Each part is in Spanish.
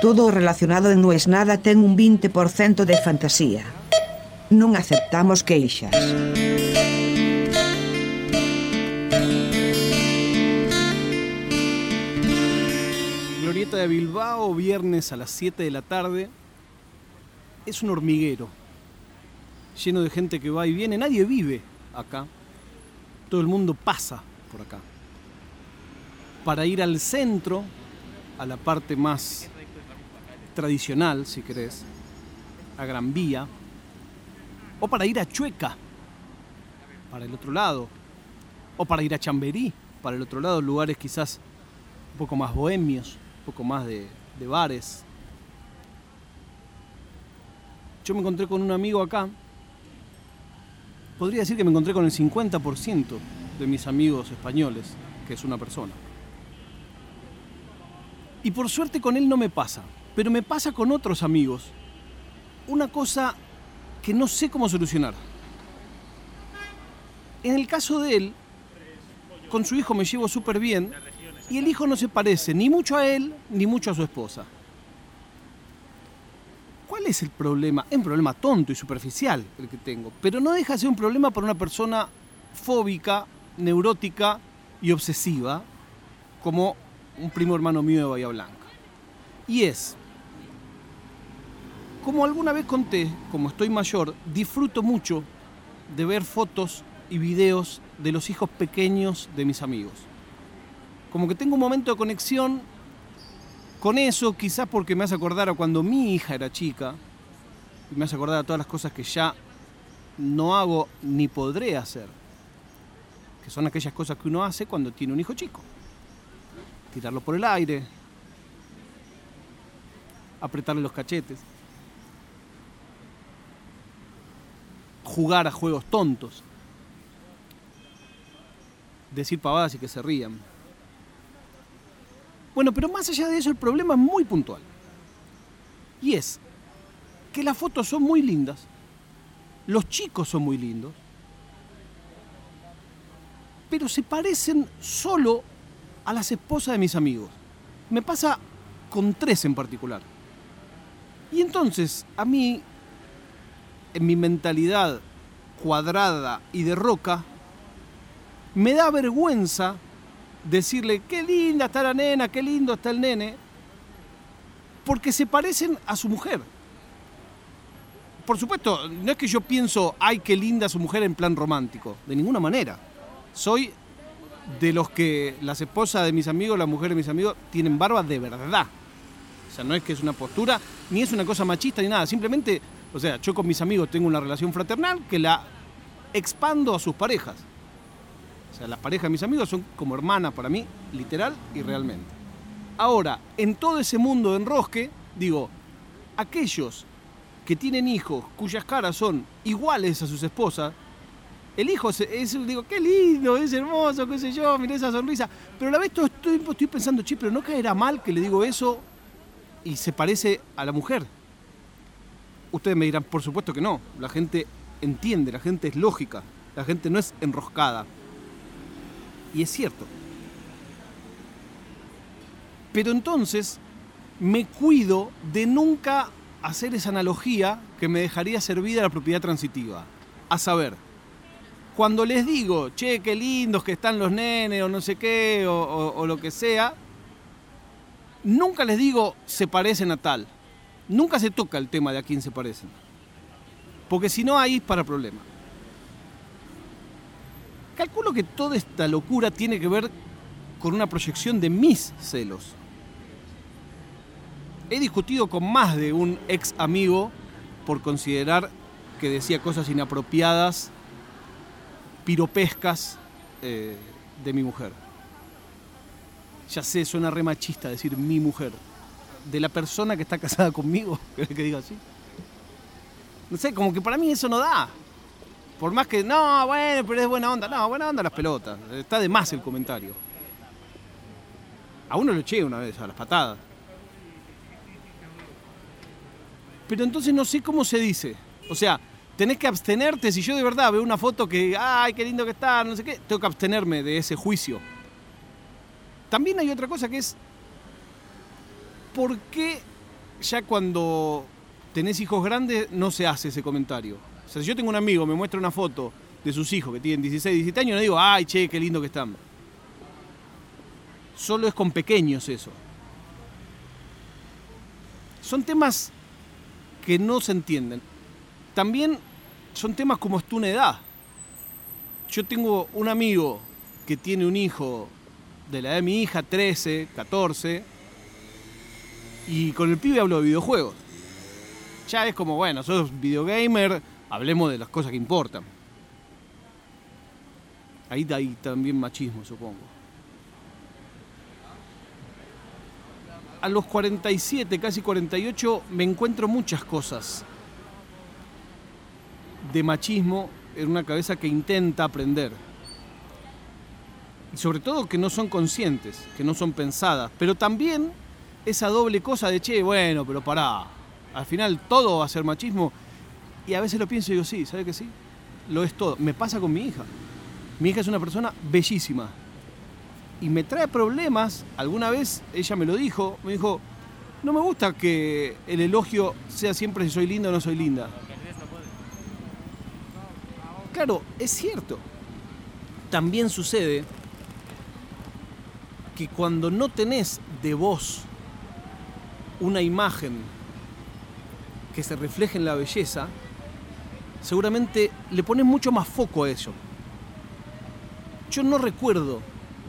Todo relacionado en Non es nada ten un 20% de fantasía. Non aceptamos queixas. Glorieta de Bilbao, viernes a las 7 de la tarde. Es un hormiguero, lleno de gente que va y viene. Nadie vive acá. Todo el mundo pasa por acá. Para ir al centro, a la parte más tradicional, si querés, a Gran Vía, o para ir a Chueca, para el otro lado, o para ir a Chamberí, para el otro lado, lugares quizás un poco más bohemios, un poco más de, de bares. Yo me encontré con un amigo acá, podría decir que me encontré con el 50% de mis amigos españoles, que es una persona. Y por suerte con él no me pasa, pero me pasa con otros amigos. Una cosa que no sé cómo solucionar. En el caso de él, con su hijo me llevo súper bien y el hijo no se parece ni mucho a él ni mucho a su esposa. ¿Cuál es el problema? Es un problema tonto y superficial el que tengo, pero no deja de ser un problema para una persona fóbica, neurótica y obsesiva como un primo hermano mío de Bahía Blanca. Y es, como alguna vez conté, como estoy mayor, disfruto mucho de ver fotos y videos de los hijos pequeños de mis amigos. Como que tengo un momento de conexión con eso, quizás porque me hace acordar a cuando mi hija era chica, y me hace acordar a todas las cosas que ya no hago ni podré hacer, que son aquellas cosas que uno hace cuando tiene un hijo chico. Tirarlo por el aire, apretarle los cachetes, jugar a juegos tontos, decir pavadas y que se rían. Bueno, pero más allá de eso, el problema es muy puntual. Y es que las fotos son muy lindas, los chicos son muy lindos, pero se parecen solo a las esposas de mis amigos. Me pasa con tres en particular. Y entonces, a mí, en mi mentalidad cuadrada y de roca, me da vergüenza decirle, qué linda está la nena, qué lindo está el nene, porque se parecen a su mujer. Por supuesto, no es que yo pienso, ay, qué linda su mujer en plan romántico, de ninguna manera. Soy de los que las esposas de mis amigos, las mujeres de mis amigos, tienen barba de verdad. O sea, no es que es una postura, ni es una cosa machista, ni nada. Simplemente, o sea, yo con mis amigos tengo una relación fraternal que la expando a sus parejas. O sea, las parejas de mis amigos son como hermanas para mí, literal y realmente. Ahora, en todo ese mundo de enrosque, digo, aquellos que tienen hijos cuyas caras son iguales a sus esposas, el hijo es, digo, qué lindo, es hermoso, qué sé yo, mira esa sonrisa. Pero a la vez todo tiempo estoy pensando, che, pero no caerá mal que le digo eso y se parece a la mujer. Ustedes me dirán, por supuesto que no. La gente entiende, la gente es lógica, la gente no es enroscada. Y es cierto. Pero entonces me cuido de nunca hacer esa analogía que me dejaría servida la propiedad transitiva. A saber, cuando les digo, che, qué lindos que están los nenes o no sé qué, o lo que sea, nunca les digo se parecen a tal. Nunca se toca el tema de a quién se parecen. Porque si no, ahí es para problema. Calculo que toda esta locura tiene que ver con una proyección de mis celos. He discutido con más de un ex amigo por considerar que decía cosas inapropiadas, piropescas eh, de mi mujer. Ya sé, suena re machista decir mi mujer. De la persona que está casada conmigo, que diga así. No sé, como que para mí eso no da. Por más que, no, bueno, pero es buena onda. No, buena onda las pelotas. Está de más el comentario. A uno lo eché una vez, a las patadas. Pero entonces no sé cómo se dice. O sea, tenés que abstenerte. Si yo de verdad veo una foto que, ay, qué lindo que está, no sé qué, tengo que abstenerme de ese juicio. También hay otra cosa que es, ¿por qué ya cuando tenés hijos grandes no se hace ese comentario. O sea, si yo tengo un amigo, me muestra una foto de sus hijos que tienen 16, 17 años, no digo, ay, che, qué lindo que están. Solo es con pequeños eso. Son temas que no se entienden. También son temas como es tu edad. Yo tengo un amigo que tiene un hijo de la edad de mi hija, 13, 14, y con el pibe hablo de videojuegos. Ya es como, bueno, sos videogamer, hablemos de las cosas que importan. Ahí hay también machismo, supongo. A los 47, casi 48, me encuentro muchas cosas de machismo en una cabeza que intenta aprender. Y sobre todo que no son conscientes, que no son pensadas. Pero también esa doble cosa de, che, bueno, pero pará. Al final todo va a ser machismo. Y a veces lo pienso y digo, sí, ¿sabe que sí? Lo es todo. Me pasa con mi hija. Mi hija es una persona bellísima. Y me trae problemas. Alguna vez ella me lo dijo. Me dijo, no me gusta que el elogio sea siempre si soy linda o no soy linda. Claro, es cierto. También sucede que cuando no tenés de vos una imagen que se refleje en la belleza, seguramente le pones mucho más foco a eso. Yo no recuerdo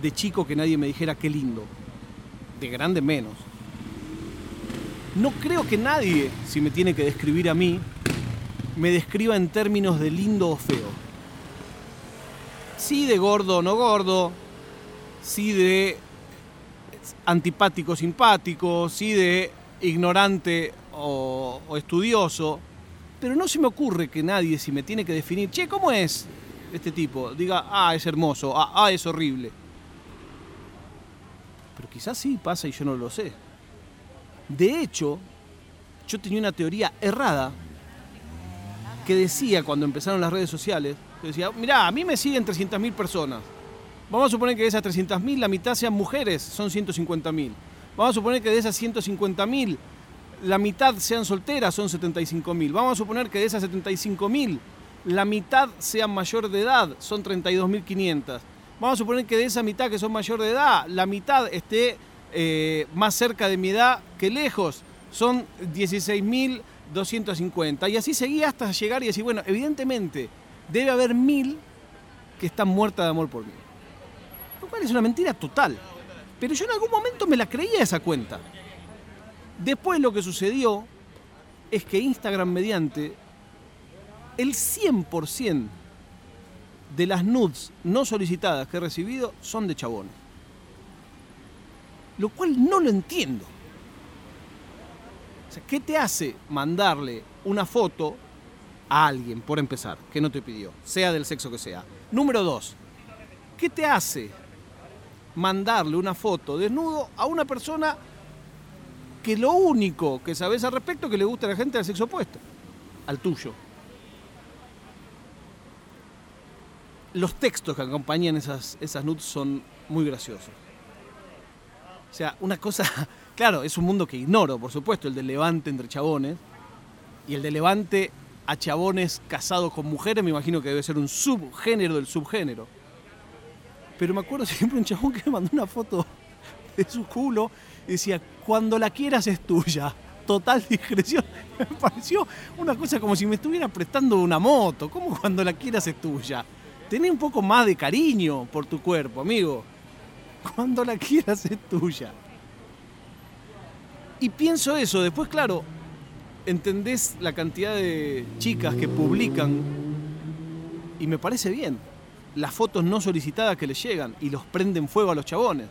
de chico que nadie me dijera qué lindo. De grande menos. No creo que nadie, si me tiene que describir a mí, me describa en términos de lindo o feo. Sí de gordo o no gordo, sí de antipático simpático, sí de ignorante o, o, estudioso, pero no se me ocurre que nadie, si me tiene que definir, che, ¿cómo es este tipo? Diga, ah, es hermoso, ah, ah, es horrible. Pero quizás sí pasa y yo no lo sé. De hecho, yo tenía una teoría errada que decía cuando empezaron las redes sociales, que decía, mirá, a mí me siguen 300.000 personas. Vamos a suponer que de esas 300.000 la mitad sean mujeres, son 150.000. Vamos a suponer que de esas 150.000 la mitad sean solteras, son 75.000. Vamos a suponer que de esas 75.000 la mitad sean mayor de edad, son 32.500. Vamos a suponer que de esa mitad que son mayor de edad, la mitad esté eh, más cerca de mi edad que lejos, son 16.250. Y así seguía hasta llegar y decir, bueno, evidentemente debe haber mil que están muertas de amor por mí. Lo cual es una mentira total. Pero yo en algún momento me la creía esa cuenta. Después lo que sucedió es que Instagram mediante el 100% de las nudes no solicitadas que he recibido son de chabones. Lo cual no lo entiendo. ¿qué te hace mandarle una foto a alguien, por empezar, que no te pidió, sea del sexo que sea? Número dos, ¿qué te hace mandarle una foto desnudo a una persona que lo único que sabes al respecto es que le gusta a la gente del sexo opuesto, al tuyo? Los textos que acompañan esas, esas nudes son muy graciosos. O sea, una cosa, claro, es un mundo que ignoro, por supuesto, el del levante entre chabones. Y el de levante a chabones casados con mujeres, me imagino que debe ser un subgénero del subgénero. Pero me acuerdo siempre un chabón que me mandó una foto de su culo y decía, cuando la quieras es tuya. Total discreción. Me pareció una cosa como si me estuviera prestando una moto. ¿Cómo cuando la quieras es tuya? Tené un poco más de cariño por tu cuerpo, amigo. Cuando la quieras es tuya. Y pienso eso, después claro, entendés la cantidad de chicas que publican y me parece bien. Las fotos no solicitadas que les llegan y los prenden fuego a los chabones.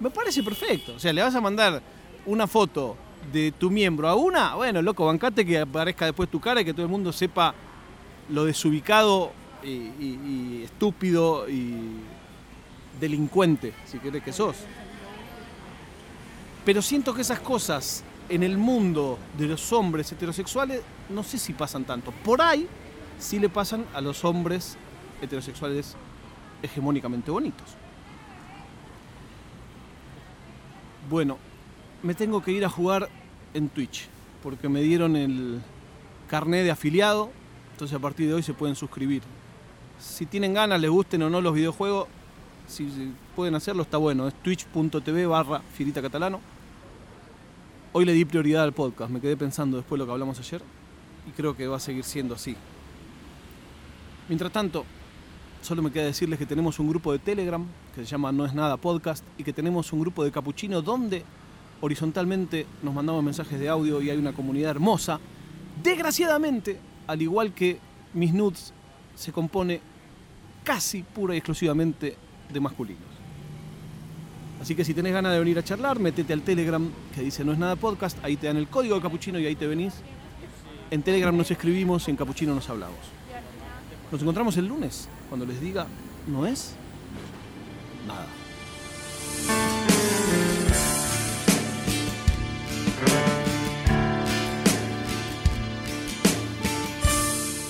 Me parece perfecto. O sea, le vas a mandar una foto de tu miembro a una, bueno, loco, bancate que aparezca después tu cara y que todo el mundo sepa lo desubicado y, y, estúpido y delincuente, si querés que sos. Pero siento que esas cosas en el mundo de los hombres heterosexuales no sé si pasan tanto. Por ahí sí le pasan a los hombres heterosexuales hegemónicamente bonitos. Bueno, me tengo que ir a jugar en Twitch, porque me dieron el carnet de afiliado, entonces a partir de hoy se pueden suscribir. Si tienen ganas, les gusten o no los videojuegos, si pueden hacerlo, está bueno. Es twitch.tv barra Firita Catalano. Hoy le di prioridad al podcast, me quedé pensando después de lo que hablamos ayer y creo que va a seguir siendo así. Mientras tanto, solo me queda decirles que tenemos un grupo de Telegram que se llama No es nada podcast y que tenemos un grupo de capuchino donde horizontalmente nos mandamos mensajes de audio y hay una comunidad hermosa. Desgraciadamente, al igual que mis nudes, se compone casi pura y exclusivamente de masculinos. Así que si tenés ganas de venir a charlar, metete al Telegram que dice No es nada podcast, ahí te dan el código de capuchino y ahí te venís. En Telegram nos escribimos, en capuchino nos hablamos. Nos encontramos el lunes, cuando les diga, no es nada.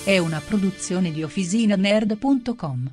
È una produzione di OfficinaNerd.com.